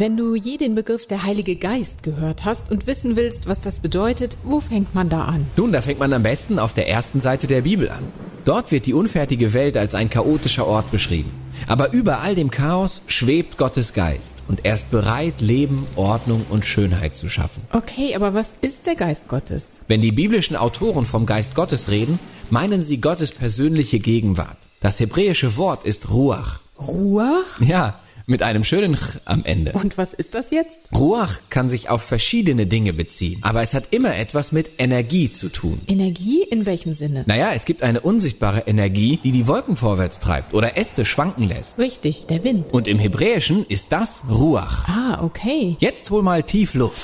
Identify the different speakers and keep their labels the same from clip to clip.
Speaker 1: Wenn du je den Begriff der Heilige Geist gehört hast und wissen willst, was das bedeutet, wo fängt man da an?
Speaker 2: Nun, da fängt man am besten auf der ersten Seite der Bibel an. Dort wird die unfertige Welt als ein chaotischer Ort beschrieben. Aber über all dem Chaos schwebt Gottes Geist und er ist bereit, Leben, Ordnung und Schönheit zu schaffen.
Speaker 1: Okay, aber was ist der Geist Gottes?
Speaker 2: Wenn die biblischen Autoren vom Geist Gottes reden, meinen sie Gottes persönliche Gegenwart. Das hebräische Wort ist Ruach.
Speaker 1: Ruach?
Speaker 2: Ja, mit einem schönen Ch am Ende.
Speaker 1: Und was ist das jetzt?
Speaker 2: Ruach kann sich auf verschiedene Dinge beziehen, aber es hat immer etwas mit Energie zu tun.
Speaker 1: Energie in welchem Sinne?
Speaker 2: Naja, es gibt eine unsichtbare Energie, die die Wolken vorwärts treibt oder Äste schwanken lässt.
Speaker 1: Richtig, der Wind.
Speaker 2: Und im Hebräischen ist das Ruach.
Speaker 1: Ah, okay.
Speaker 2: Jetzt hol mal tief Luft.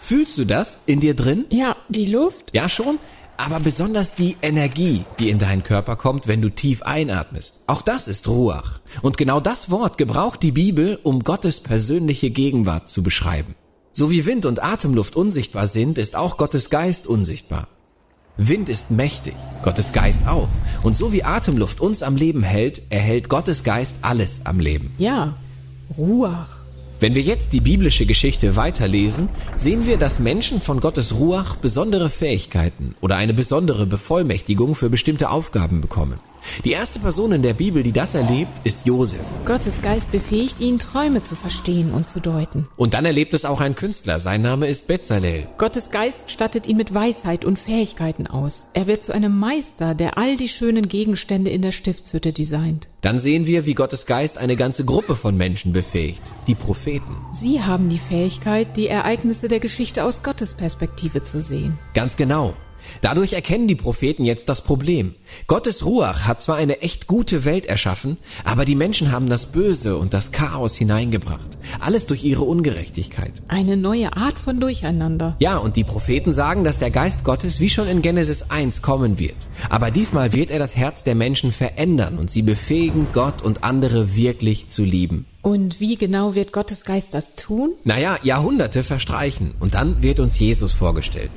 Speaker 2: Fühlst du das in dir drin?
Speaker 1: Ja, die Luft?
Speaker 2: Ja schon, aber besonders die Energie, die in deinen Körper kommt, wenn du tief einatmest. Auch das ist Ruach. Und genau das Wort gebraucht die Bibel, um Gottes persönliche Gegenwart zu beschreiben. So wie Wind und Atemluft unsichtbar sind, ist auch Gottes Geist unsichtbar. Wind ist mächtig, Gottes Geist auch. Und so wie Atemluft uns am Leben hält, erhält Gottes Geist alles am Leben.
Speaker 1: Ja, Ruach.
Speaker 2: Wenn wir jetzt die biblische Geschichte weiterlesen, sehen wir, dass Menschen von Gottes Ruach besondere Fähigkeiten oder eine besondere Bevollmächtigung für bestimmte Aufgaben bekommen. Die erste Person in der Bibel, die das erlebt, ist Josef.
Speaker 1: Gottes Geist befähigt ihn, Träume zu verstehen und zu deuten.
Speaker 2: Und dann erlebt es auch ein Künstler. Sein Name ist Bezalel.
Speaker 1: Gottes Geist stattet ihn mit Weisheit und Fähigkeiten aus. Er wird zu einem Meister, der all die schönen Gegenstände in der Stiftshütte designt.
Speaker 2: Dann sehen wir, wie Gottes Geist eine ganze Gruppe von Menschen befähigt. Die Propheten.
Speaker 1: Sie haben die Fähigkeit, die Ereignisse der Geschichte aus Gottes Perspektive zu sehen.
Speaker 2: Ganz genau. Dadurch erkennen die Propheten jetzt das Problem. Gottes Ruach hat zwar eine echt gute Welt erschaffen, aber die Menschen haben das Böse und das Chaos hineingebracht. Alles durch ihre Ungerechtigkeit.
Speaker 1: Eine neue Art von Durcheinander.
Speaker 2: Ja, und die Propheten sagen, dass der Geist Gottes wie schon in Genesis 1 kommen wird. Aber diesmal wird er das Herz der Menschen verändern und sie befähigen, Gott und andere wirklich zu lieben.
Speaker 1: Und wie genau wird Gottes Geist das tun?
Speaker 2: Naja, Jahrhunderte verstreichen und dann wird uns Jesus vorgestellt.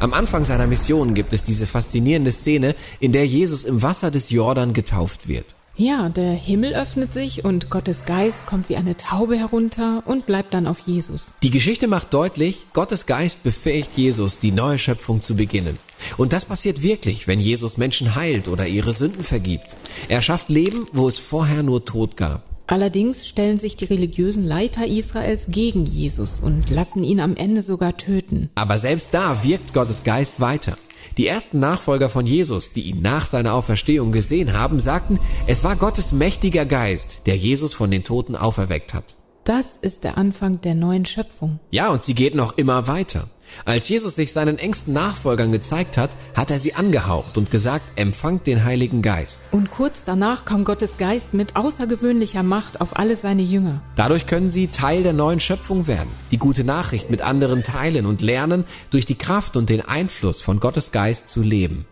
Speaker 2: Am Anfang seiner Mission gibt es diese faszinierende Szene, in der Jesus im Wasser des Jordan getauft wird.
Speaker 1: Ja, der Himmel öffnet sich und Gottes Geist kommt wie eine Taube herunter und bleibt dann auf Jesus.
Speaker 2: Die Geschichte macht deutlich, Gottes Geist befähigt Jesus, die neue Schöpfung zu beginnen. Und das passiert wirklich, wenn Jesus Menschen heilt oder ihre Sünden vergibt. Er schafft Leben, wo es vorher nur Tod gab.
Speaker 1: Allerdings stellen sich die religiösen Leiter Israels gegen Jesus und lassen ihn am Ende sogar töten.
Speaker 2: Aber selbst da wirkt Gottes Geist weiter. Die ersten Nachfolger von Jesus, die ihn nach seiner Auferstehung gesehen haben, sagten, es war Gottes mächtiger Geist, der Jesus von den Toten auferweckt hat.
Speaker 1: Das ist der Anfang der neuen Schöpfung.
Speaker 2: Ja, und sie geht noch immer weiter. Als Jesus sich seinen engsten Nachfolgern gezeigt hat, hat er sie angehaucht und gesagt, empfangt den Heiligen Geist.
Speaker 1: Und kurz danach kam Gottes Geist mit außergewöhnlicher Macht auf alle seine Jünger.
Speaker 2: Dadurch können sie Teil der neuen Schöpfung werden, die gute Nachricht mit anderen teilen und lernen, durch die Kraft und den Einfluss von Gottes Geist zu leben.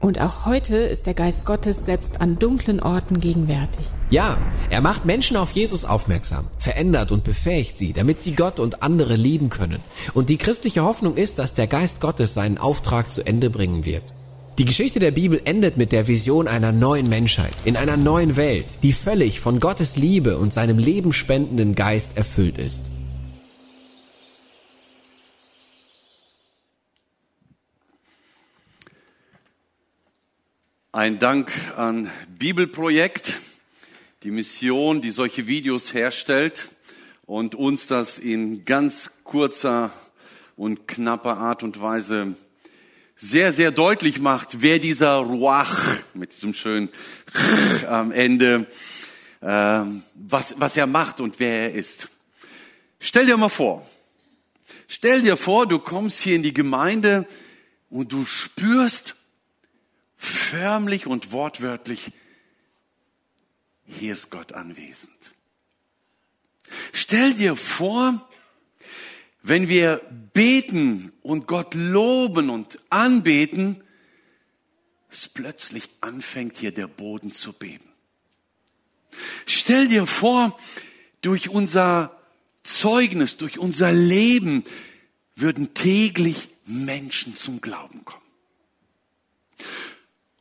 Speaker 1: Und auch heute ist der Geist Gottes selbst an dunklen Orten gegenwärtig.
Speaker 2: Ja, er macht Menschen auf Jesus aufmerksam, verändert und befähigt sie, damit sie Gott und andere lieben können. Und die christliche Hoffnung ist, dass der Geist Gottes seinen Auftrag zu Ende bringen wird. Die Geschichte der Bibel endet mit der Vision einer neuen Menschheit, in einer neuen Welt, die völlig von Gottes Liebe und seinem lebenspendenden Geist erfüllt ist.
Speaker 3: Ein Dank an Bibelprojekt, die Mission, die solche Videos herstellt und uns das in ganz kurzer und knapper Art und Weise sehr, sehr deutlich macht, wer dieser Ruach mit diesem schönen am Ende, äh, was, was er macht und wer er ist. Stell dir mal vor, stell dir vor, du kommst hier in die Gemeinde und du spürst, förmlich und wortwörtlich, hier ist Gott anwesend. Stell dir vor, wenn wir beten und Gott loben und anbeten, es plötzlich anfängt hier der Boden zu beben. Stell dir vor, durch unser Zeugnis, durch unser Leben würden täglich Menschen zum Glauben kommen.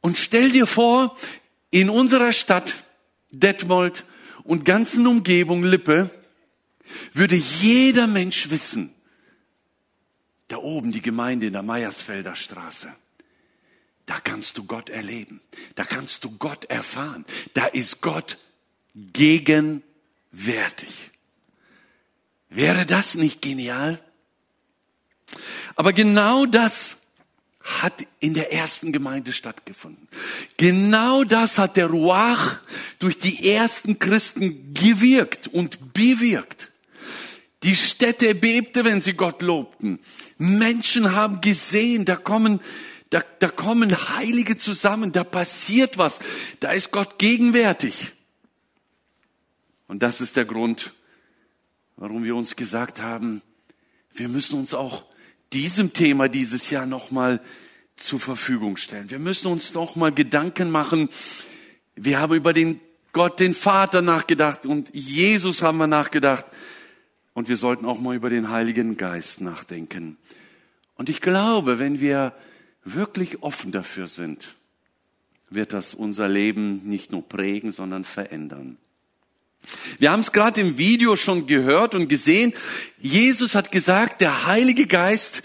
Speaker 3: Und stell dir vor, in unserer Stadt Detmold und ganzen Umgebung Lippe würde jeder Mensch wissen, da oben die Gemeinde in der Meiersfelder Straße, da kannst du Gott erleben, da kannst du Gott erfahren, da ist Gott gegenwärtig. Wäre das nicht genial? Aber genau das hat in der ersten Gemeinde stattgefunden. Genau das hat der Ruach durch die ersten Christen gewirkt und bewirkt. Die Städte bebte, wenn sie Gott lobten. Menschen haben gesehen, da kommen, da, da kommen Heilige zusammen, da passiert was, da ist Gott gegenwärtig. Und das ist der Grund, warum wir uns gesagt haben, wir müssen uns auch diesem Thema dieses Jahr nochmal zur Verfügung stellen. Wir müssen uns nochmal Gedanken machen. Wir haben über den Gott, den Vater nachgedacht und Jesus haben wir nachgedacht. Und wir sollten auch mal über den Heiligen Geist nachdenken. Und ich glaube, wenn wir wirklich offen dafür sind, wird das unser Leben nicht nur prägen, sondern verändern. Wir haben es gerade im Video schon gehört und gesehen. Jesus hat gesagt, der Heilige Geist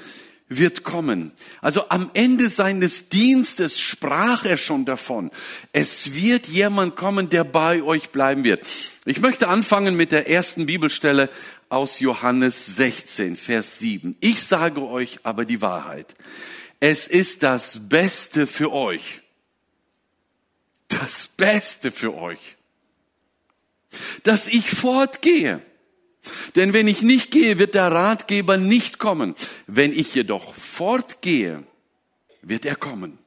Speaker 3: wird kommen. Also am Ende seines Dienstes sprach er schon davon. Es wird jemand kommen, der bei euch bleiben wird. Ich möchte anfangen mit der ersten Bibelstelle aus Johannes 16, Vers 7. Ich sage euch aber die Wahrheit. Es ist das Beste für euch. Das Beste für euch dass ich fortgehe. Denn wenn ich nicht gehe, wird der Ratgeber nicht kommen. Wenn ich jedoch fortgehe, wird er kommen.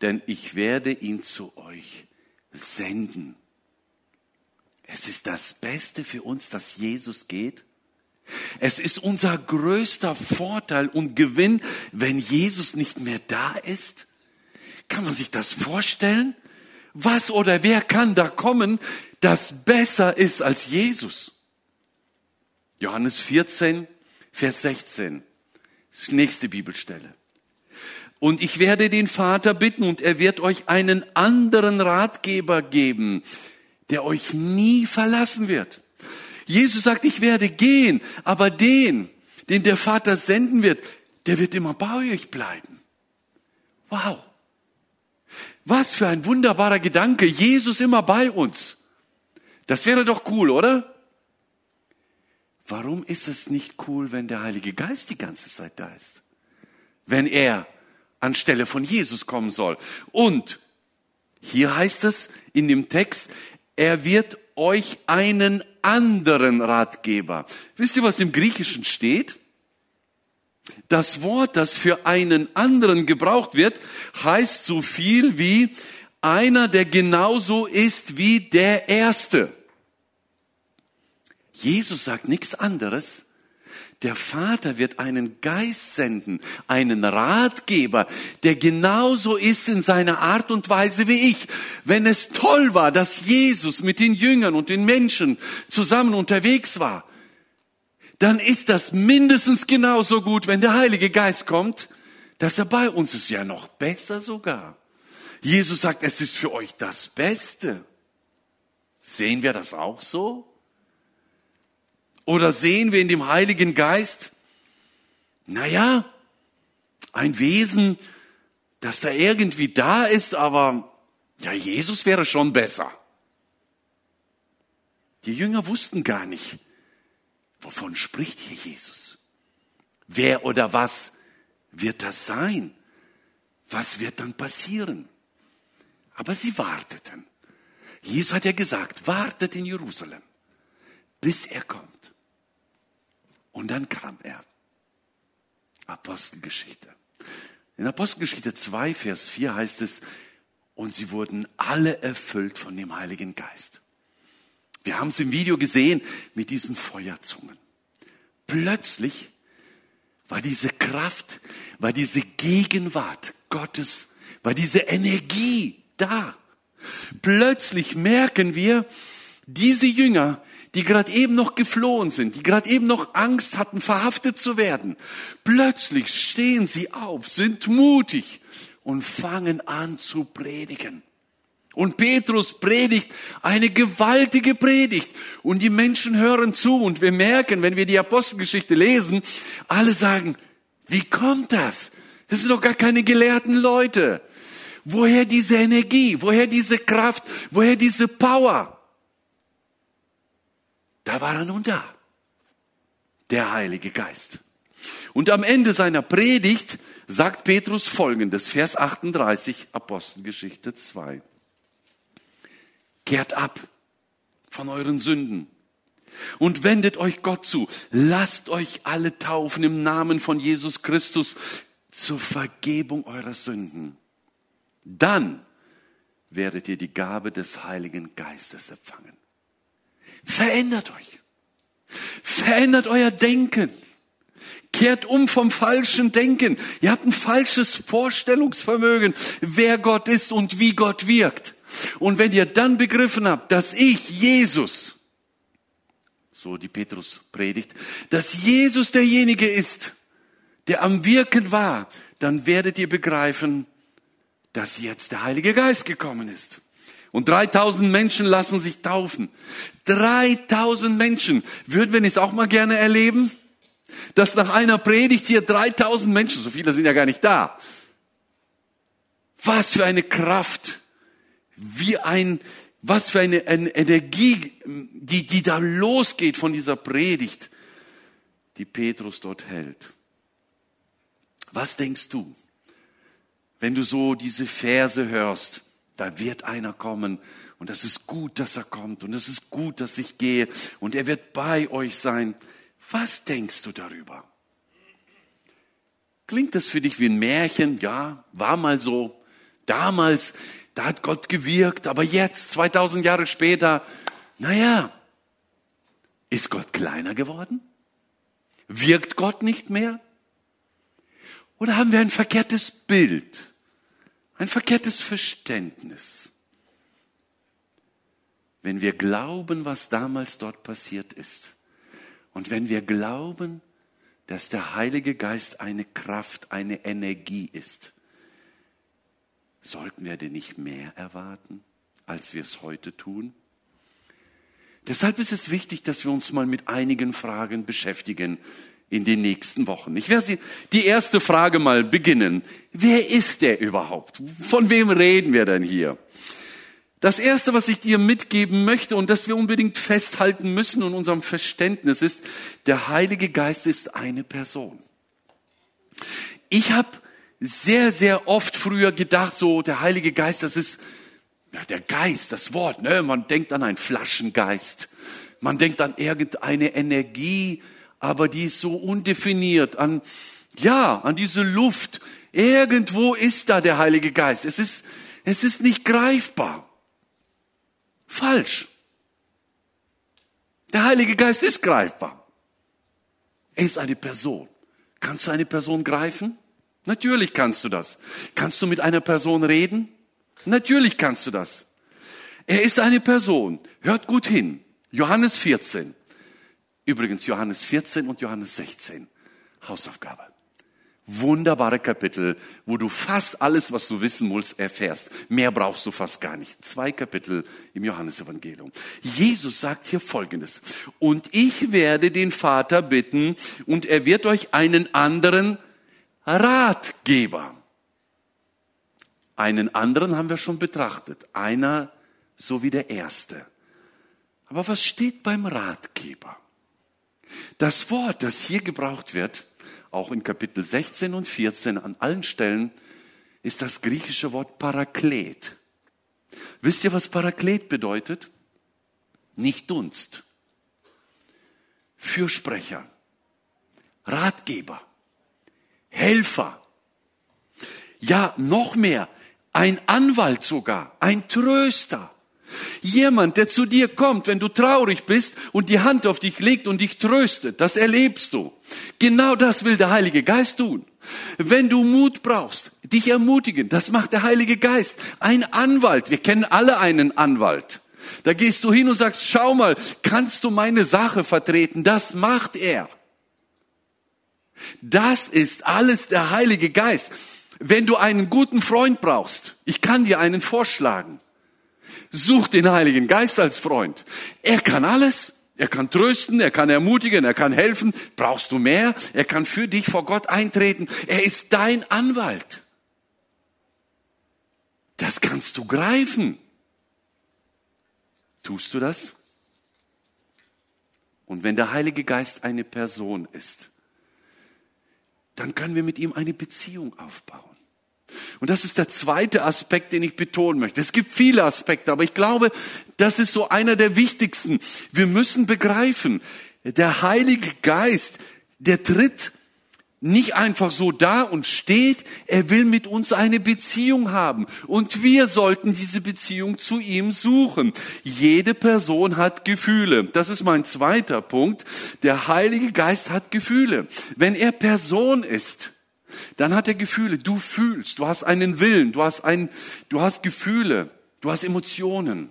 Speaker 3: Denn ich werde ihn zu euch senden. Es ist das Beste für uns, dass Jesus geht. Es ist unser größter Vorteil und Gewinn, wenn Jesus nicht mehr da ist. Kann man sich das vorstellen? Was oder wer kann da kommen, das besser ist als Jesus. Johannes 14, Vers 16. Nächste Bibelstelle. Und ich werde den Vater bitten und er wird euch einen anderen Ratgeber geben, der euch nie verlassen wird. Jesus sagt, ich werde gehen, aber den, den der Vater senden wird, der wird immer bei euch bleiben. Wow. Was für ein wunderbarer Gedanke. Jesus immer bei uns. Das wäre doch cool, oder? Warum ist es nicht cool, wenn der Heilige Geist die ganze Zeit da ist? Wenn er anstelle von Jesus kommen soll. Und hier heißt es in dem Text, er wird euch einen anderen Ratgeber. Wisst ihr, was im Griechischen steht? Das Wort, das für einen anderen gebraucht wird, heißt so viel wie einer, der genauso ist wie der Erste. Jesus sagt nichts anderes. Der Vater wird einen Geist senden, einen Ratgeber, der genauso ist in seiner Art und Weise wie ich. Wenn es toll war, dass Jesus mit den Jüngern und den Menschen zusammen unterwegs war, dann ist das mindestens genauso gut, wenn der Heilige Geist kommt, dass er bei uns ist, ja noch besser sogar. Jesus sagt, es ist für euch das Beste. Sehen wir das auch so? Oder sehen wir in dem Heiligen Geist, naja, ein Wesen, das da irgendwie da ist, aber ja, Jesus wäre schon besser. Die Jünger wussten gar nicht, wovon spricht hier Jesus. Wer oder was wird das sein? Was wird dann passieren? Aber sie warteten. Jesus hat ja gesagt, wartet in Jerusalem, bis er kommt. Und dann kam er. Apostelgeschichte. In Apostelgeschichte 2, Vers 4 heißt es, und sie wurden alle erfüllt von dem Heiligen Geist. Wir haben es im Video gesehen mit diesen Feuerzungen. Plötzlich war diese Kraft, war diese Gegenwart Gottes, war diese Energie da. Plötzlich merken wir, diese Jünger, die gerade eben noch geflohen sind, die gerade eben noch Angst hatten, verhaftet zu werden, plötzlich stehen sie auf, sind mutig und fangen an zu predigen. Und Petrus predigt eine gewaltige Predigt. Und die Menschen hören zu. Und wir merken, wenn wir die Apostelgeschichte lesen, alle sagen, wie kommt das? Das sind doch gar keine gelehrten Leute. Woher diese Energie? Woher diese Kraft? Woher diese Power? Da war er nun da. Der Heilige Geist. Und am Ende seiner Predigt sagt Petrus folgendes, Vers 38, Apostelgeschichte 2. Kehrt ab von euren Sünden und wendet euch Gott zu. Lasst euch alle taufen im Namen von Jesus Christus zur Vergebung eurer Sünden. Dann werdet ihr die Gabe des Heiligen Geistes empfangen. Verändert euch. Verändert euer Denken. Kehrt um vom falschen Denken. Ihr habt ein falsches Vorstellungsvermögen, wer Gott ist und wie Gott wirkt. Und wenn ihr dann begriffen habt, dass ich, Jesus, so die Petrus predigt, dass Jesus derjenige ist, der am Wirken war, dann werdet ihr begreifen, dass jetzt der Heilige Geist gekommen ist. Und 3000 Menschen lassen sich taufen. 3000 Menschen. Würden wir es auch mal gerne erleben? Dass nach einer Predigt hier 3000 Menschen, so viele sind ja gar nicht da. Was für eine Kraft. Wie ein, was für eine, eine Energie, die, die da losgeht von dieser Predigt, die Petrus dort hält. Was denkst du, wenn du so diese Verse hörst? Da wird einer kommen und es ist gut, dass er kommt und es ist gut, dass ich gehe und er wird bei euch sein. Was denkst du darüber? Klingt das für dich wie ein Märchen? Ja, war mal so. Damals, da hat Gott gewirkt, aber jetzt, 2000 Jahre später, naja, ist Gott kleiner geworden? Wirkt Gott nicht mehr? Oder haben wir ein verkehrtes Bild ein verkehrtes Verständnis. Wenn wir glauben, was damals dort passiert ist, und wenn wir glauben, dass der Heilige Geist eine Kraft, eine Energie ist, sollten wir denn nicht mehr erwarten, als wir es heute tun? Deshalb ist es wichtig, dass wir uns mal mit einigen Fragen beschäftigen, in den nächsten Wochen. Ich werde die erste Frage mal beginnen. Wer ist der überhaupt? Von wem reden wir denn hier? Das erste, was ich dir mitgeben möchte und das wir unbedingt festhalten müssen in unserem Verständnis ist, der Heilige Geist ist eine Person. Ich habe sehr, sehr oft früher gedacht, so der Heilige Geist, das ist ja, der Geist, das Wort. Ne? Man denkt an einen Flaschengeist. Man denkt an irgendeine Energie, aber die ist so undefiniert an, ja, an diese Luft. Irgendwo ist da der Heilige Geist. Es ist, es ist nicht greifbar. Falsch. Der Heilige Geist ist greifbar. Er ist eine Person. Kannst du eine Person greifen? Natürlich kannst du das. Kannst du mit einer Person reden? Natürlich kannst du das. Er ist eine Person. Hört gut hin. Johannes 14. Übrigens Johannes 14 und Johannes 16. Hausaufgabe. Wunderbare Kapitel, wo du fast alles, was du wissen musst, erfährst. Mehr brauchst du fast gar nicht. Zwei Kapitel im Johannesevangelium. Jesus sagt hier Folgendes. Und ich werde den Vater bitten und er wird euch einen anderen Ratgeber. Einen anderen haben wir schon betrachtet. Einer so wie der erste. Aber was steht beim Ratgeber? Das Wort, das hier gebraucht wird, auch in Kapitel 16 und 14 an allen Stellen, ist das griechische Wort Paraklet. Wisst ihr, was Paraklet bedeutet? Nicht Dunst. Fürsprecher, Ratgeber, Helfer. Ja, noch mehr, ein Anwalt sogar, ein Tröster. Jemand, der zu dir kommt, wenn du traurig bist und die Hand auf dich legt und dich tröstet, das erlebst du. Genau das will der Heilige Geist tun. Wenn du Mut brauchst, dich ermutigen, das macht der Heilige Geist. Ein Anwalt, wir kennen alle einen Anwalt. Da gehst du hin und sagst, schau mal, kannst du meine Sache vertreten? Das macht er. Das ist alles der Heilige Geist. Wenn du einen guten Freund brauchst, ich kann dir einen vorschlagen. Such den Heiligen Geist als Freund. Er kann alles. Er kann trösten, er kann ermutigen, er kann helfen. Brauchst du mehr? Er kann für dich vor Gott eintreten. Er ist dein Anwalt. Das kannst du greifen. Tust du das? Und wenn der Heilige Geist eine Person ist, dann können wir mit ihm eine Beziehung aufbauen. Und das ist der zweite Aspekt, den ich betonen möchte. Es gibt viele Aspekte, aber ich glaube, das ist so einer der wichtigsten. Wir müssen begreifen, der Heilige Geist, der tritt nicht einfach so da und steht, er will mit uns eine Beziehung haben. Und wir sollten diese Beziehung zu ihm suchen. Jede Person hat Gefühle. Das ist mein zweiter Punkt. Der Heilige Geist hat Gefühle. Wenn er Person ist, dann hat er Gefühle. Du fühlst, du hast einen Willen, du hast ein, du hast Gefühle, du hast Emotionen.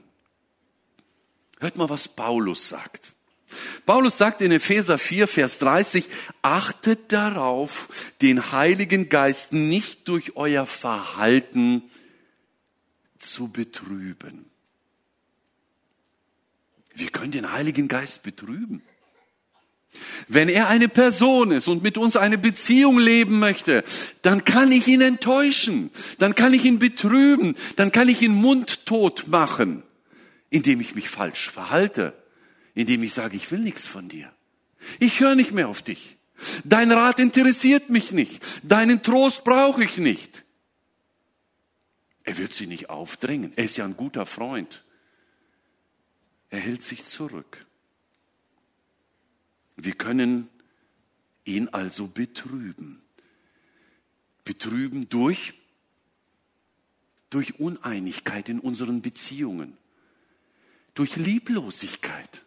Speaker 3: Hört mal, was Paulus sagt. Paulus sagt in Epheser 4, Vers 30, achtet darauf, den Heiligen Geist nicht durch euer Verhalten zu betrüben. Wir können den Heiligen Geist betrüben. Wenn er eine Person ist und mit uns eine Beziehung leben möchte, dann kann ich ihn enttäuschen, dann kann ich ihn betrüben, dann kann ich ihn mundtot machen, indem ich mich falsch verhalte indem ich sage, ich will nichts von dir. Ich höre nicht mehr auf dich. Dein Rat interessiert mich nicht. Deinen Trost brauche ich nicht. Er wird sie nicht aufdrängen. Er ist ja ein guter Freund. Er hält sich zurück. Wir können ihn also betrüben. Betrüben durch, durch Uneinigkeit in unseren Beziehungen, durch Lieblosigkeit,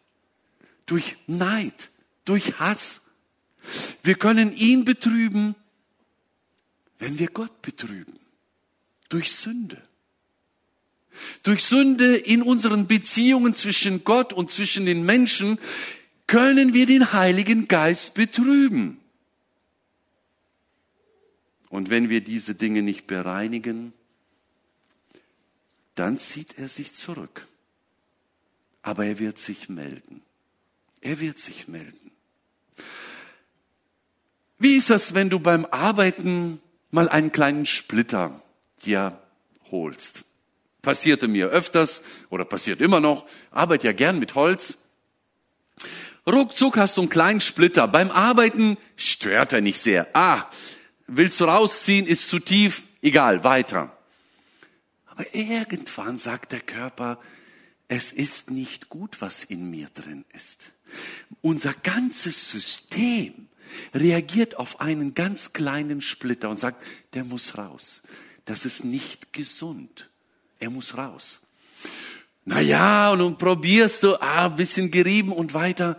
Speaker 3: durch Neid, durch Hass. Wir können ihn betrüben, wenn wir Gott betrüben, durch Sünde. Durch Sünde in unseren Beziehungen zwischen Gott und zwischen den Menschen können wir den Heiligen Geist betrüben. Und wenn wir diese Dinge nicht bereinigen, dann zieht er sich zurück. Aber er wird sich melden. Er wird sich melden. Wie ist das, wenn du beim Arbeiten mal einen kleinen Splitter dir holst? Passierte mir öfters oder passiert immer noch, arbeite ja gern mit Holz. Ruckzuck hast du einen kleinen Splitter. Beim Arbeiten stört er nicht sehr. Ah, willst du rausziehen, ist zu tief, egal, weiter. Aber irgendwann sagt der Körper, es ist nicht gut, was in mir drin ist. Unser ganzes System reagiert auf einen ganz kleinen Splitter und sagt, der muss raus. Das ist nicht gesund. Er muss raus. Na ja, und dann probierst du, ah, bisschen gerieben und weiter.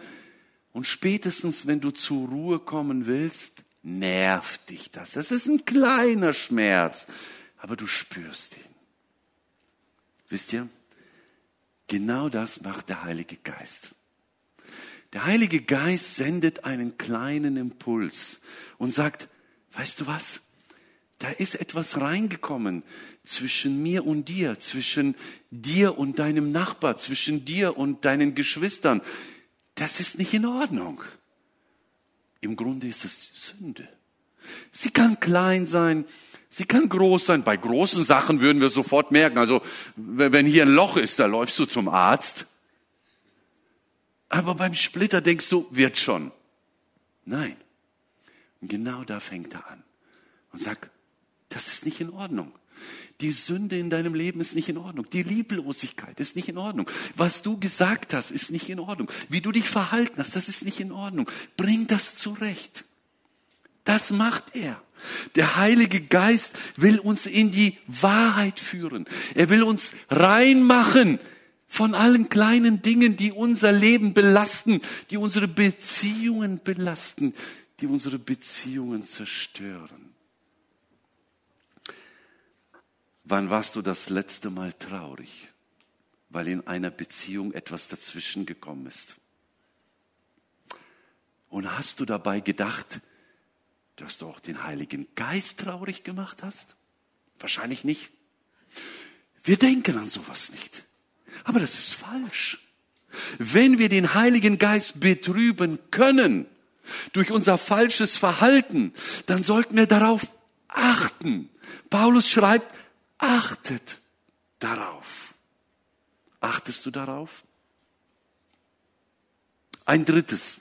Speaker 3: Und spätestens, wenn du zur Ruhe kommen willst, nervt dich das. Das ist ein kleiner Schmerz, aber du spürst ihn. Wisst ihr? Genau das macht der Heilige Geist. Der Heilige Geist sendet einen kleinen Impuls und sagt, weißt du was? Da ist etwas reingekommen zwischen mir und dir, zwischen dir und deinem Nachbar, zwischen dir und deinen Geschwistern. Das ist nicht in Ordnung. Im Grunde ist es Sünde. Sie kann klein sein, Sie kann groß sein. Bei großen Sachen würden wir sofort merken. Also, wenn hier ein Loch ist, da läufst du zum Arzt. Aber beim Splitter denkst du, wird schon. Nein. Und genau da fängt er an und sagt, das ist nicht in Ordnung. Die Sünde in deinem Leben ist nicht in Ordnung. Die Lieblosigkeit ist nicht in Ordnung. Was du gesagt hast, ist nicht in Ordnung. Wie du dich verhalten hast, das ist nicht in Ordnung. Bring das zurecht. Das macht er. Der Heilige Geist will uns in die Wahrheit führen. Er will uns reinmachen von allen kleinen Dingen, die unser Leben belasten, die unsere Beziehungen belasten, die unsere Beziehungen zerstören. Wann warst du das letzte Mal traurig, weil in einer Beziehung etwas dazwischen gekommen ist? Und hast du dabei gedacht, dass du auch den Heiligen Geist traurig gemacht hast? Wahrscheinlich nicht. Wir denken an sowas nicht. Aber das ist falsch. Wenn wir den Heiligen Geist betrüben können durch unser falsches Verhalten, dann sollten wir darauf achten. Paulus schreibt, achtet darauf. Achtest du darauf? Ein drittes.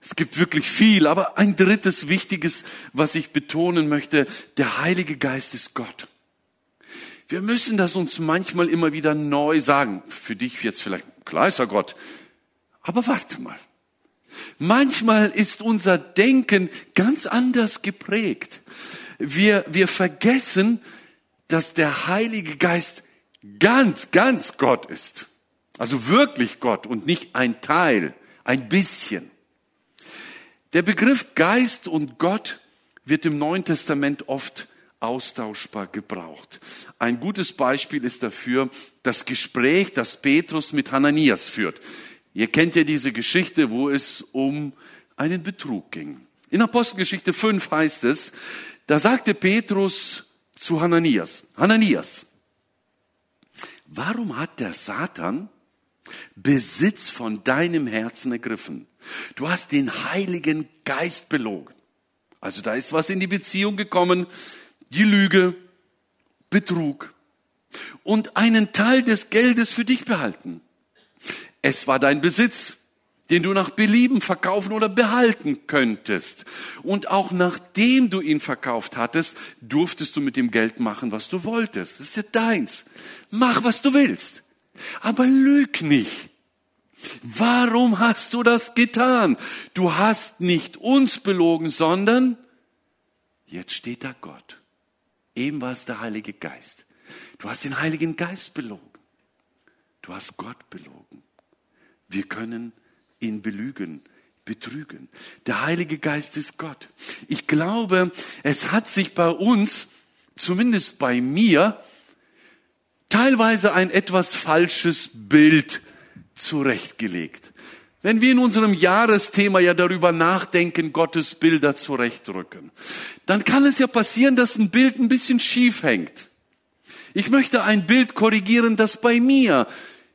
Speaker 3: Es gibt wirklich viel, aber ein drittes Wichtiges, was ich betonen möchte, der Heilige Geist ist Gott. Wir müssen das uns manchmal immer wieder neu sagen. Für dich jetzt vielleicht, klar ist er Gott. Aber warte mal. Manchmal ist unser Denken ganz anders geprägt. Wir, wir vergessen, dass der Heilige Geist ganz, ganz Gott ist. Also wirklich Gott und nicht ein Teil, ein bisschen. Der Begriff Geist und Gott wird im Neuen Testament oft austauschbar gebraucht. Ein gutes Beispiel ist dafür das Gespräch, das Petrus mit Hananias führt. Ihr kennt ja diese Geschichte, wo es um einen Betrug ging. In Apostelgeschichte 5 heißt es, da sagte Petrus zu Hananias, Hananias, warum hat der Satan Besitz von deinem Herzen ergriffen? Du hast den Heiligen Geist belogen. Also da ist was in die Beziehung gekommen, die Lüge, Betrug und einen Teil des Geldes für dich behalten. Es war dein Besitz, den du nach Belieben verkaufen oder behalten könntest. Und auch nachdem du ihn verkauft hattest, durftest du mit dem Geld machen, was du wolltest. Das ist ja deins. Mach, was du willst. Aber lüg nicht. Warum hast du das getan? Du hast nicht uns belogen, sondern jetzt steht da Gott. Eben war es der Heilige Geist. Du hast den Heiligen Geist belogen. Du hast Gott belogen. Wir können ihn belügen, betrügen. Der Heilige Geist ist Gott. Ich glaube, es hat sich bei uns, zumindest bei mir, teilweise ein etwas falsches Bild zurechtgelegt. Wenn wir in unserem Jahresthema ja darüber nachdenken, Gottes Bilder zurechtrücken, dann kann es ja passieren, dass ein Bild ein bisschen schief hängt. Ich möchte ein Bild korrigieren, das bei mir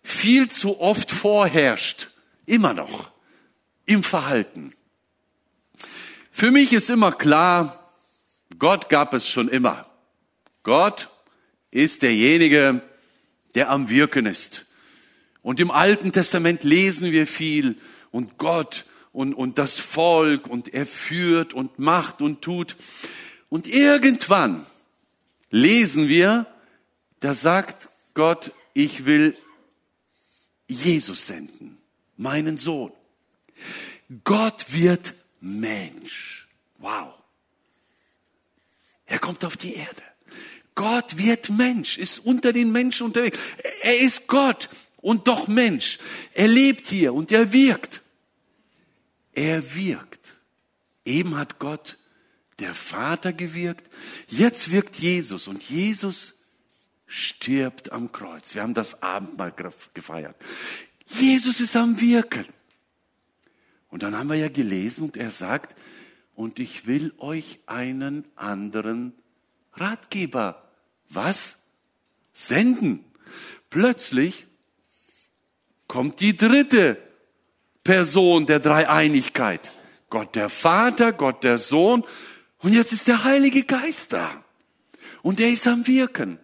Speaker 3: viel zu oft vorherrscht. Immer noch. Im Verhalten. Für mich ist immer klar, Gott gab es schon immer. Gott ist derjenige, der am Wirken ist. Und im Alten Testament lesen wir viel und Gott und, und das Volk und er führt und macht und tut. Und irgendwann lesen wir, da sagt Gott, ich will Jesus senden meinen Sohn. Gott wird Mensch. Wow. Er kommt auf die Erde. Gott wird Mensch, ist unter den Menschen unterwegs. Er ist Gott und doch Mensch. Er lebt hier und er wirkt. Er wirkt. Eben hat Gott, der Vater, gewirkt. Jetzt wirkt Jesus und Jesus stirbt am Kreuz. Wir haben das Abendmahl gefeiert. Jesus ist am Wirken. Und dann haben wir ja gelesen und er sagt, und ich will euch einen anderen Ratgeber, was? Senden. Plötzlich kommt die dritte Person der Dreieinigkeit. Gott der Vater, Gott der Sohn und jetzt ist der Heilige Geist da. Und er ist am Wirken.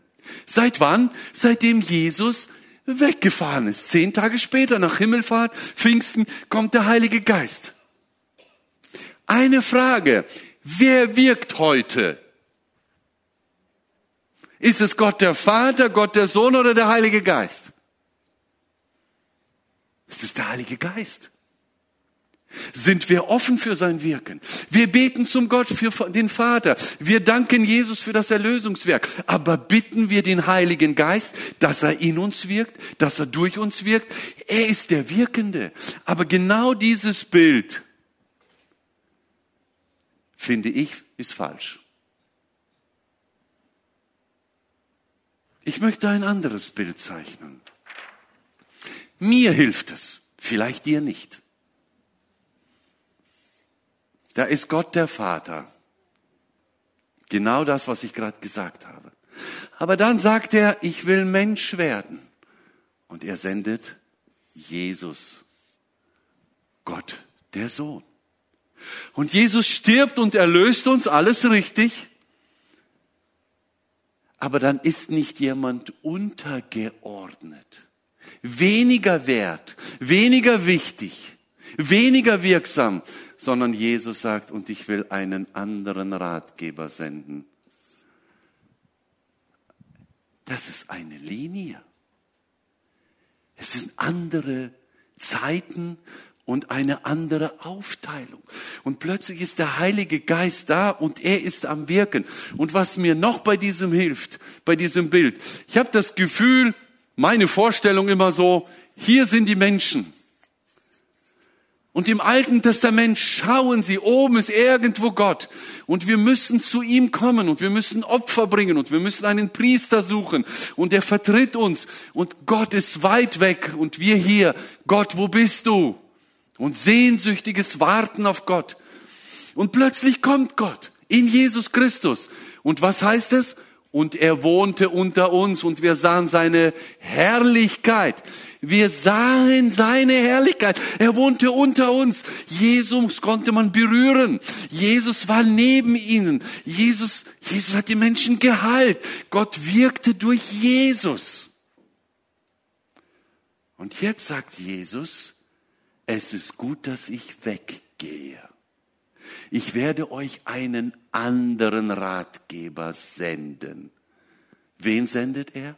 Speaker 3: Seit wann? Seitdem Jesus weggefahren ist. Zehn Tage später, nach Himmelfahrt, Pfingsten, kommt der Heilige Geist. Eine Frage. Wer wirkt heute? Ist es Gott der Vater, Gott der Sohn oder der Heilige Geist? Es ist der Heilige Geist sind wir offen für sein Wirken. Wir beten zum Gott für den Vater. Wir danken Jesus für das Erlösungswerk. Aber bitten wir den Heiligen Geist, dass er in uns wirkt, dass er durch uns wirkt. Er ist der Wirkende. Aber genau dieses Bild, finde ich, ist falsch. Ich möchte ein anderes Bild zeichnen. Mir hilft es, vielleicht dir nicht. Da ist Gott der Vater. Genau das, was ich gerade gesagt habe. Aber dann sagt er, ich will Mensch werden. Und er sendet Jesus, Gott, der Sohn. Und Jesus stirbt und erlöst uns, alles richtig. Aber dann ist nicht jemand untergeordnet, weniger wert, weniger wichtig, weniger wirksam, sondern Jesus sagt, und ich will einen anderen Ratgeber senden. Das ist eine Linie. Es sind andere Zeiten und eine andere Aufteilung. Und plötzlich ist der Heilige Geist da und er ist am Wirken. Und was mir noch bei diesem hilft, bei diesem Bild, ich habe das Gefühl, meine Vorstellung immer so, hier sind die Menschen. Und im Alten Testament schauen sie, oben ist irgendwo Gott. Und wir müssen zu ihm kommen und wir müssen Opfer bringen und wir müssen einen Priester suchen. Und er vertritt uns. Und Gott ist weit weg und wir hier. Gott, wo bist du? Und sehnsüchtiges Warten auf Gott. Und plötzlich kommt Gott in Jesus Christus. Und was heißt es? Und er wohnte unter uns und wir sahen seine Herrlichkeit. Wir sahen seine Herrlichkeit. Er wohnte unter uns. Jesus konnte man berühren. Jesus war neben ihnen. Jesus, Jesus hat die Menschen geheilt. Gott wirkte durch Jesus. Und jetzt sagt Jesus, es ist gut, dass ich weggehe. Ich werde euch einen anderen Ratgeber senden. Wen sendet er?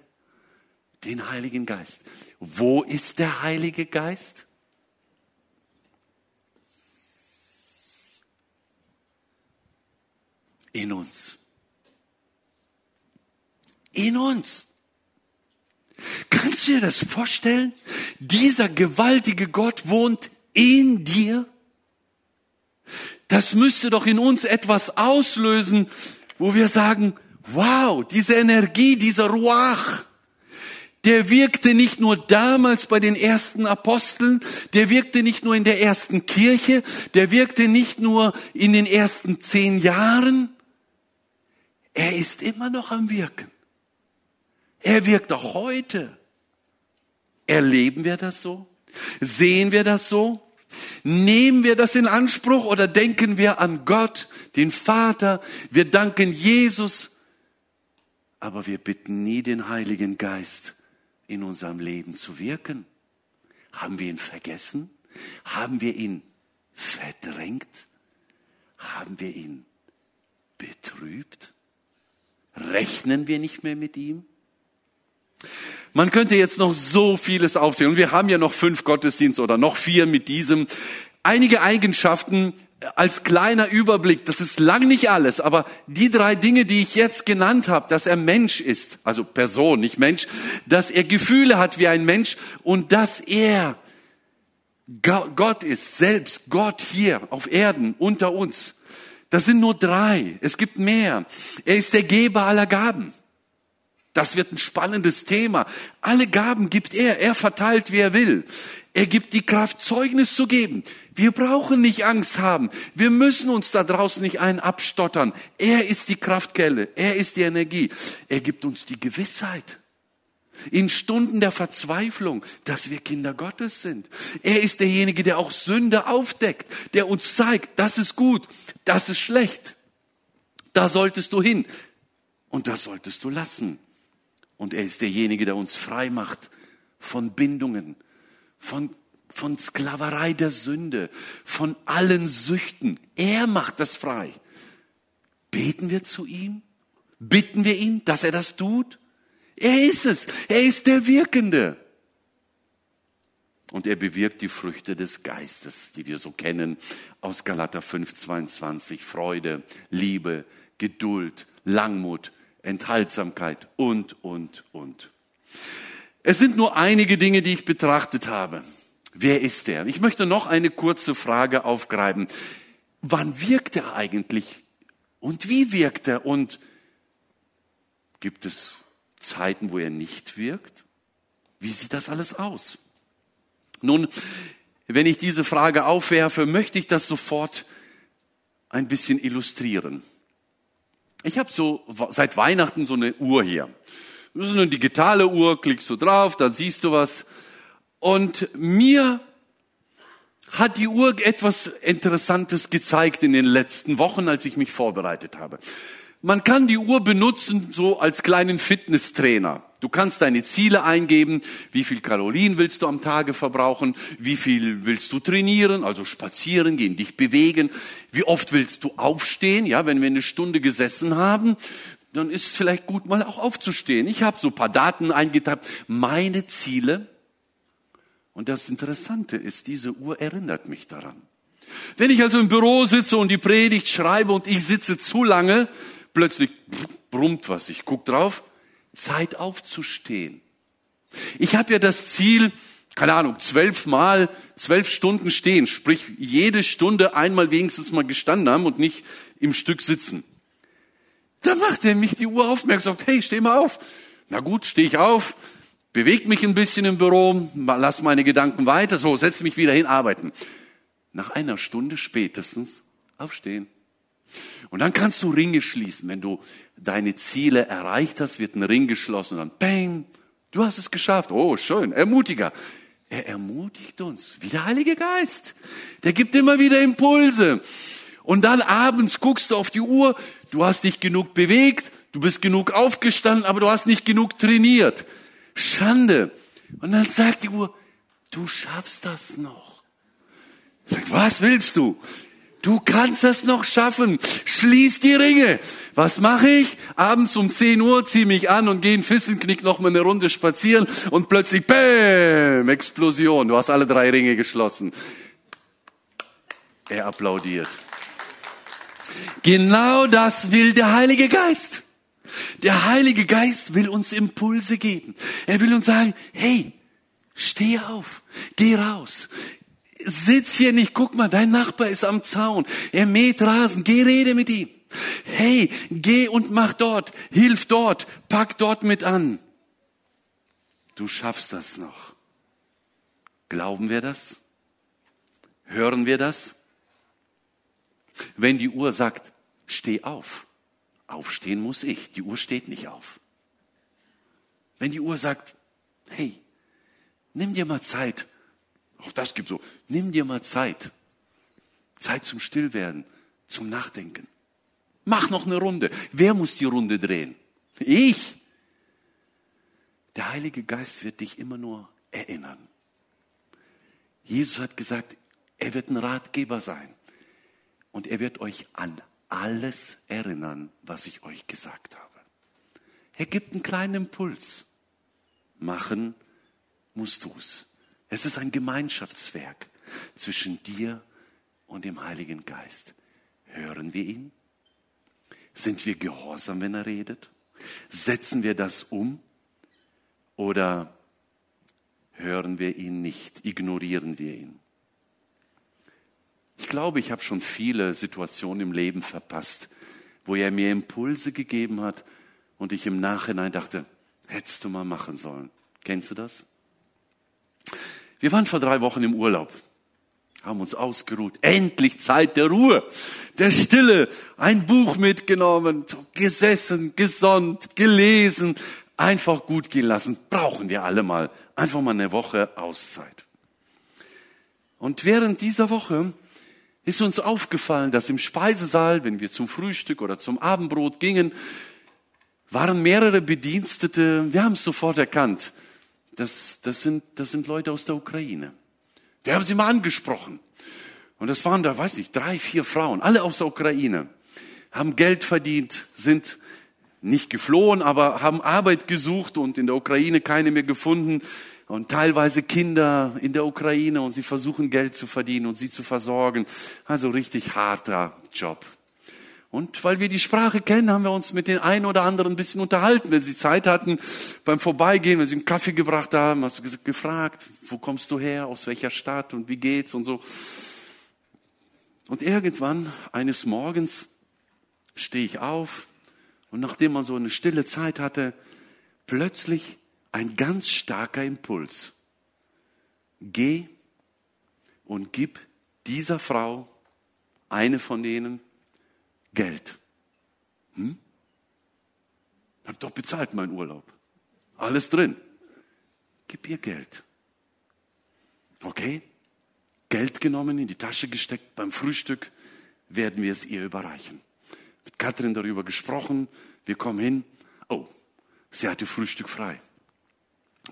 Speaker 3: Den Heiligen Geist. Wo ist der Heilige Geist? In uns. In uns. Kannst du dir das vorstellen? Dieser gewaltige Gott wohnt in dir. Das müsste doch in uns etwas auslösen, wo wir sagen, wow, diese Energie, dieser Ruach, der wirkte nicht nur damals bei den ersten Aposteln, der wirkte nicht nur in der ersten Kirche, der wirkte nicht nur in den ersten zehn Jahren, er ist immer noch am Wirken. Er wirkt auch heute. Erleben wir das so? Sehen wir das so? Nehmen wir das in Anspruch oder denken wir an Gott, den Vater? Wir danken Jesus, aber wir bitten nie den Heiligen Geist, in unserem Leben zu wirken? Haben wir ihn vergessen? Haben wir ihn verdrängt? Haben wir ihn betrübt? Rechnen wir nicht mehr mit ihm? Man könnte jetzt noch so vieles aufzählen. Und wir haben ja noch fünf Gottesdienste oder noch vier mit diesem. Einige Eigenschaften, als kleiner Überblick, das ist lang nicht alles, aber die drei Dinge, die ich jetzt genannt habe, dass er Mensch ist, also Person, nicht Mensch, dass er Gefühle hat wie ein Mensch und dass er Gott ist, selbst Gott hier auf Erden unter uns. Das sind nur drei. Es gibt mehr. Er ist der Geber aller Gaben. Das wird ein spannendes Thema. Alle Gaben gibt er. Er verteilt, wie er will. Er gibt die Kraft, Zeugnis zu geben. Wir brauchen nicht Angst haben. Wir müssen uns da draußen nicht einen abstottern. Er ist die Kraftquelle. Er ist die Energie. Er gibt uns die Gewissheit. In Stunden der Verzweiflung, dass wir Kinder Gottes sind. Er ist derjenige, der auch Sünde aufdeckt, der uns zeigt, das ist gut, das ist schlecht. Da solltest du hin und das solltest du lassen. Und er ist derjenige, der uns frei macht von Bindungen, von, von Sklaverei der Sünde, von allen Süchten. Er macht das frei. Beten wir zu ihm? Bitten wir ihn, dass er das tut? Er ist es. Er ist der Wirkende. Und er bewirkt die Früchte des Geistes, die wir so kennen aus Galater 5, 22. Freude, Liebe, Geduld, Langmut, Enthaltsamkeit und, und, und. Es sind nur einige Dinge, die ich betrachtet habe. Wer ist er? Ich möchte noch eine kurze Frage aufgreifen. Wann wirkt er eigentlich? Und wie wirkt er? Und gibt es Zeiten, wo er nicht wirkt? Wie sieht das alles aus? Nun, wenn ich diese Frage aufwerfe, möchte ich das sofort ein bisschen illustrieren. Ich habe so seit Weihnachten so eine Uhr hier. Das ist eine digitale Uhr, klickst du drauf, dann siehst du was. Und mir hat die Uhr etwas Interessantes gezeigt in den letzten Wochen, als ich mich vorbereitet habe. Man kann die Uhr benutzen so als kleinen Fitnesstrainer. Du kannst deine Ziele eingeben, wie viel Kalorien willst du am Tage verbrauchen, wie viel willst du trainieren, also spazieren gehen, dich bewegen, wie oft willst du aufstehen, ja, wenn wir eine Stunde gesessen haben, dann ist es vielleicht gut, mal auch aufzustehen. Ich habe so ein paar Daten eingetippt, meine Ziele. Und das Interessante ist, diese Uhr erinnert mich daran. Wenn ich also im Büro sitze und die Predigt schreibe und ich sitze zu lange, plötzlich brummt was, ich guck drauf, Zeit aufzustehen. Ich habe ja das Ziel, keine Ahnung, zwölfmal, zwölf Stunden stehen, sprich jede Stunde einmal wenigstens mal gestanden haben und nicht im Stück sitzen. Da macht er mich die Uhr aufmerksam, sagt, hey, steh mal auf. Na gut, stehe ich auf, bewege mich ein bisschen im Büro, lass meine Gedanken weiter, so, setze mich wieder hin, arbeiten. Nach einer Stunde spätestens aufstehen. Und dann kannst du Ringe schließen, wenn du deine Ziele erreicht hast, wird ein Ring geschlossen und dann bang, du hast es geschafft. Oh, schön, Ermutiger. Er ermutigt uns, wie der Heilige Geist. Der gibt immer wieder Impulse. Und dann abends guckst du auf die Uhr, du hast nicht genug bewegt, du bist genug aufgestanden, aber du hast nicht genug trainiert. Schande. Und dann sagt die Uhr, du schaffst das noch. Sag, was willst du? Du kannst das noch schaffen. Schließ die Ringe. Was mache ich? Abends um 10 Uhr zieh mich an und gehe in Fissenknick noch mal eine Runde spazieren und plötzlich Bäm, Explosion. Du hast alle drei Ringe geschlossen. Er applaudiert. Genau das will der Heilige Geist. Der Heilige Geist will uns Impulse geben. Er will uns sagen, hey, steh auf, geh raus, sitz hier nicht, guck mal, dein Nachbar ist am Zaun, er mäht Rasen, geh rede mit ihm. Hey, geh und mach dort, hilf dort, pack dort mit an. Du schaffst das noch. Glauben wir das? Hören wir das? Wenn die Uhr sagt, steh auf, aufstehen muss ich, die Uhr steht nicht auf. Wenn die Uhr sagt, hey, nimm dir mal Zeit, auch das gibt so. Nimm dir mal Zeit. Zeit zum Stillwerden, zum Nachdenken. Mach noch eine Runde. Wer muss die Runde drehen? Ich. Der Heilige Geist wird dich immer nur erinnern. Jesus hat gesagt, er wird ein Ratgeber sein. Und er wird euch an alles erinnern, was ich euch gesagt habe. Er gibt einen kleinen Impuls. Machen musst du's. Es ist ein Gemeinschaftswerk zwischen dir und dem Heiligen Geist. Hören wir ihn? Sind wir gehorsam, wenn er redet? Setzen wir das um? Oder hören wir ihn nicht, ignorieren wir ihn? Ich glaube, ich habe schon viele Situationen im Leben verpasst, wo er mir Impulse gegeben hat und ich im Nachhinein dachte, hättest du mal machen sollen. Kennst du das? Wir waren vor drei Wochen im Urlaub, haben uns ausgeruht. Endlich Zeit der Ruhe, der Stille. Ein Buch mitgenommen, gesessen, gesonnt, gelesen, einfach gut gehen lassen. Brauchen wir alle mal. Einfach mal eine Woche Auszeit. Und während dieser Woche ist uns aufgefallen, dass im Speisesaal, wenn wir zum Frühstück oder zum Abendbrot gingen, waren mehrere Bedienstete, wir haben es sofort erkannt, das, das, sind, das sind Leute aus der Ukraine. Wir haben sie mal angesprochen. Und das waren da, weiß ich, drei, vier Frauen, alle aus der Ukraine, haben Geld verdient, sind nicht geflohen, aber haben Arbeit gesucht und in der Ukraine keine mehr gefunden und teilweise Kinder in der Ukraine und sie versuchen Geld zu verdienen und sie zu versorgen. Also richtig harter Job. Und weil wir die Sprache kennen, haben wir uns mit den einen oder anderen ein bisschen unterhalten. Wenn sie Zeit hatten, beim Vorbeigehen, wenn sie einen Kaffee gebracht haben, hast du gefragt, wo kommst du her, aus welcher Stadt und wie geht's und so. Und irgendwann, eines Morgens, stehe ich auf und nachdem man so eine stille Zeit hatte, plötzlich ein ganz starker Impuls. Geh und gib dieser Frau, eine von denen, Geld. Hm? Hab doch bezahlt meinen Urlaub. alles drin. Gib ihr Geld. Okay? Geld genommen, in die Tasche gesteckt, beim Frühstück werden wir es ihr überreichen. Mit Katrin darüber gesprochen, wir kommen hin. Oh, sie hatte Frühstück frei.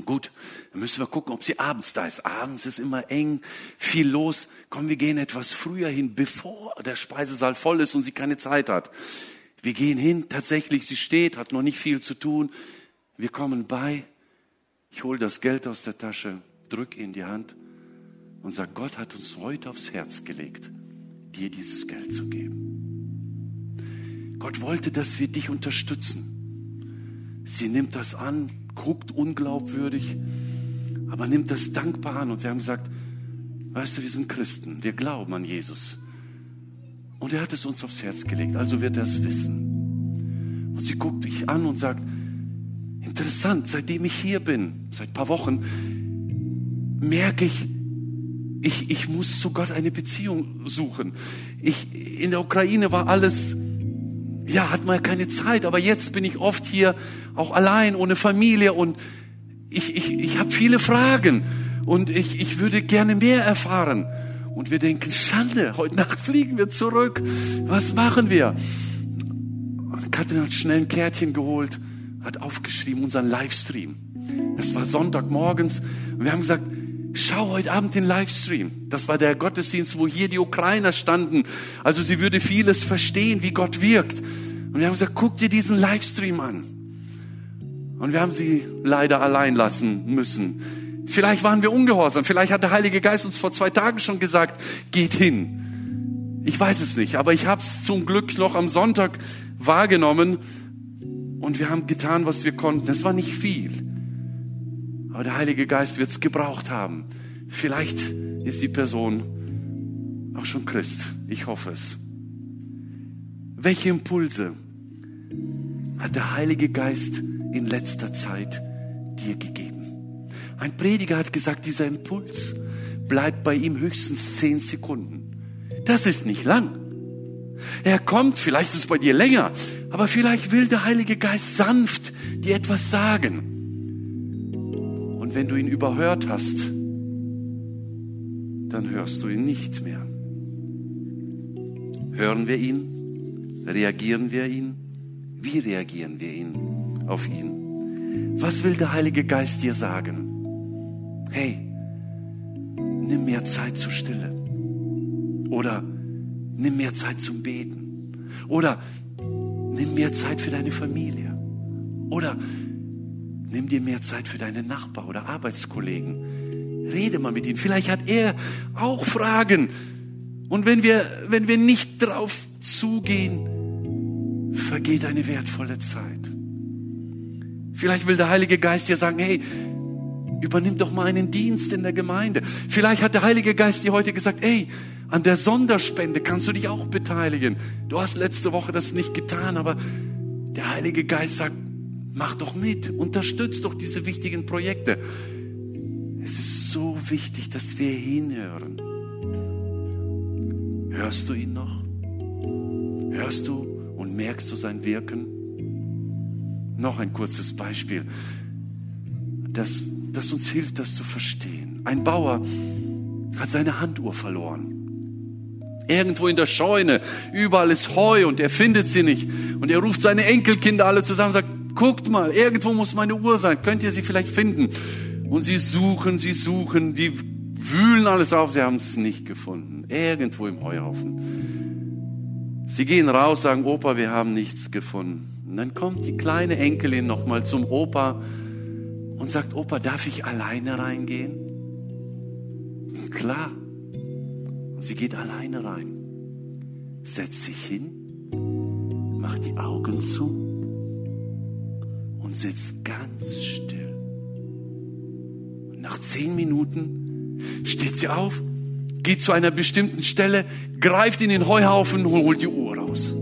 Speaker 3: Gut, dann müssen wir gucken, ob sie abends da ist. Abends ist immer eng, viel los. Komm, wir gehen etwas früher hin, bevor der Speisesaal voll ist und sie keine Zeit hat. Wir gehen hin, tatsächlich, sie steht, hat noch nicht viel zu tun. Wir kommen bei. Ich hole das Geld aus der Tasche, drück in die Hand und sage, Gott hat uns heute aufs Herz gelegt, dir dieses Geld zu geben. Gott wollte, dass wir dich unterstützen. Sie nimmt das an, guckt unglaubwürdig, aber nimmt das dankbar an. Und wir haben gesagt, weißt du, wir sind Christen, wir glauben an Jesus. Und er hat es uns aufs Herz gelegt, also wird er es wissen. Und sie guckt mich an und sagt, interessant, seitdem ich hier bin, seit ein paar Wochen, merke ich, ich, ich muss zu Gott eine Beziehung suchen. Ich, in der Ukraine war alles, ja, hat man keine Zeit, aber jetzt bin ich oft hier auch allein, ohne Familie und ich, ich, ich habe viele Fragen und ich, ich würde gerne mehr erfahren. Und wir denken, Schande, heute Nacht fliegen wir zurück. Was machen wir? Und Katrin hat schnell ein Kärtchen geholt, hat aufgeschrieben, unseren Livestream. Das war Sonntagmorgens. Und wir haben gesagt, schau heute Abend den Livestream. Das war der Gottesdienst, wo hier die Ukrainer standen. Also sie würde vieles verstehen, wie Gott wirkt. Und wir haben gesagt, guck dir diesen Livestream an. Und wir haben sie leider allein lassen müssen. Vielleicht waren wir ungehorsam. Vielleicht hat der Heilige Geist uns vor zwei Tagen schon gesagt, geht hin. Ich weiß es nicht, aber ich habe es zum Glück noch am Sonntag wahrgenommen und wir haben getan, was wir konnten. Es war nicht viel. Aber der Heilige Geist wird es gebraucht haben. Vielleicht ist die Person auch schon Christ. Ich hoffe es. Welche Impulse hat der Heilige Geist in letzter Zeit dir gegeben? Ein Prediger hat gesagt, dieser Impuls bleibt bei ihm höchstens zehn Sekunden. Das ist nicht lang. Er kommt, vielleicht ist es bei dir länger, aber vielleicht will der Heilige Geist sanft dir etwas sagen. Und wenn du ihn überhört hast, dann hörst du ihn nicht mehr. Hören wir ihn? Reagieren wir ihn? Wie reagieren wir ihn auf ihn? Was will der Heilige Geist dir sagen? Hey, nimm mehr Zeit zur Stille. Oder nimm mehr Zeit zum Beten. Oder nimm mehr Zeit für deine Familie. Oder Nimm dir mehr Zeit für deine Nachbar oder Arbeitskollegen. Rede mal mit ihnen. Vielleicht hat er auch Fragen. Und wenn wir, wenn wir nicht drauf zugehen, vergeht eine wertvolle Zeit. Vielleicht will der Heilige Geist dir sagen, hey, übernimm doch mal einen Dienst in der Gemeinde. Vielleicht hat der Heilige Geist dir heute gesagt, hey, an der Sonderspende kannst du dich auch beteiligen. Du hast letzte Woche das nicht getan, aber der Heilige Geist sagt, Mach doch mit, unterstützt doch diese wichtigen Projekte. Es ist so wichtig, dass wir hinhören. Hörst du ihn noch? Hörst du und merkst du sein Wirken? Noch ein kurzes Beispiel, das, das uns hilft, das zu verstehen. Ein Bauer hat seine Handuhr verloren. Irgendwo in der Scheune, überall ist Heu und er findet sie nicht. Und er ruft seine Enkelkinder alle zusammen und sagt, guckt mal, irgendwo muss meine Uhr sein, könnt ihr sie vielleicht finden? Und sie suchen, sie suchen, die wühlen alles auf, sie haben es nicht gefunden. Irgendwo im Heuhaufen. Sie gehen raus, sagen, Opa, wir haben nichts gefunden. Und dann kommt die kleine Enkelin nochmal zum Opa und sagt, Opa, darf ich alleine reingehen? Klar. Und sie geht alleine rein, setzt sich hin, macht die Augen zu und sitzt ganz still. Und nach zehn Minuten steht sie auf, geht zu einer bestimmten Stelle, greift in den Heuhaufen und holt die Uhr raus.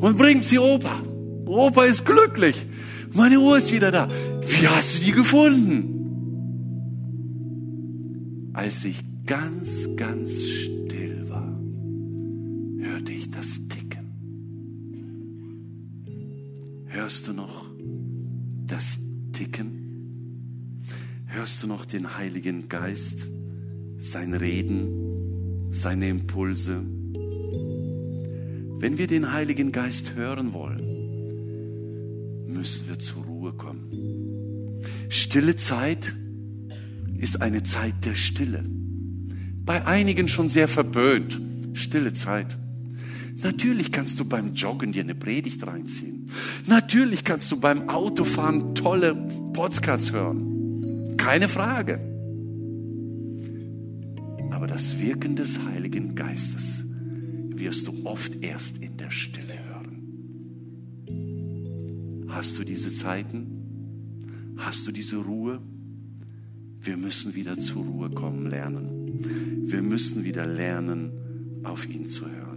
Speaker 3: Und bringt sie Opa. Opa ist glücklich. Meine Uhr ist wieder da. Wie hast du die gefunden? Als ich ganz, ganz still war, hörte ich das Ticken. Hörst du noch? Das Ticken Hörst du noch den Heiligen Geist, sein Reden, seine Impulse? Wenn wir den Heiligen Geist hören wollen, müssen wir zur Ruhe kommen. Stille Zeit ist eine Zeit der Stille. Bei einigen schon sehr verböhnt. Stille Zeit. Natürlich kannst du beim Joggen dir eine Predigt reinziehen. Natürlich kannst du beim Autofahren tolle Podcasts hören. Keine Frage. Aber das Wirken des Heiligen Geistes wirst du oft erst in der Stille hören. Hast du diese Zeiten? Hast du diese Ruhe? Wir müssen wieder zur Ruhe kommen lernen. Wir müssen wieder lernen, auf ihn zu hören.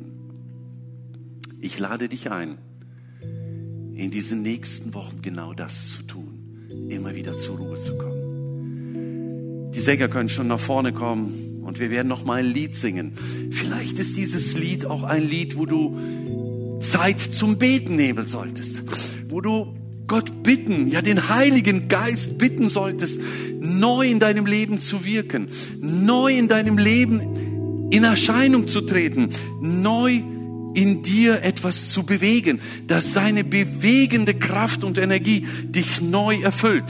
Speaker 3: Ich lade dich ein, in diesen nächsten Wochen genau das zu tun, immer wieder zur Ruhe zu kommen. Die Sänger können schon nach vorne kommen und wir werden noch mal ein Lied singen. Vielleicht ist dieses Lied auch ein Lied, wo du Zeit zum Beten nehmen solltest, wo du Gott bitten, ja den Heiligen Geist bitten solltest, neu in deinem Leben zu wirken, neu in deinem Leben in Erscheinung zu treten, neu in dir etwas zu bewegen, dass seine bewegende Kraft und Energie dich neu erfüllt.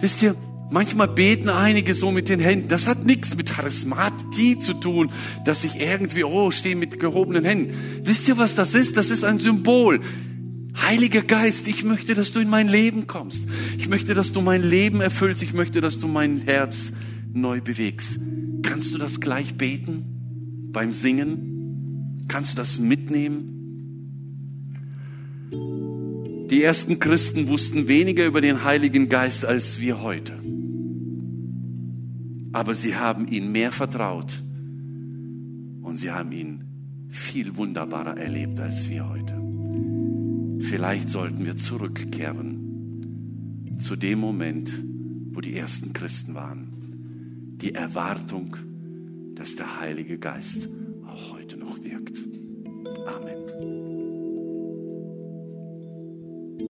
Speaker 3: Wisst ihr, manchmal beten einige so mit den Händen. Das hat nichts mit Charismatie zu tun, dass ich irgendwie, oh, stehe mit gehobenen Händen. Wisst ihr, was das ist? Das ist ein Symbol. Heiliger Geist, ich möchte, dass du in mein Leben kommst. Ich möchte, dass du mein Leben erfüllst. Ich möchte, dass du mein Herz neu bewegst. Kannst du das gleich beten beim Singen? Kannst du das mitnehmen? Die ersten Christen wussten weniger über den Heiligen Geist als wir heute. Aber sie haben ihn mehr vertraut und sie haben ihn viel wunderbarer erlebt als wir heute. Vielleicht sollten wir zurückkehren zu dem Moment, wo die ersten Christen waren. Die Erwartung, dass der Heilige Geist auch heute noch wirkt. Amen.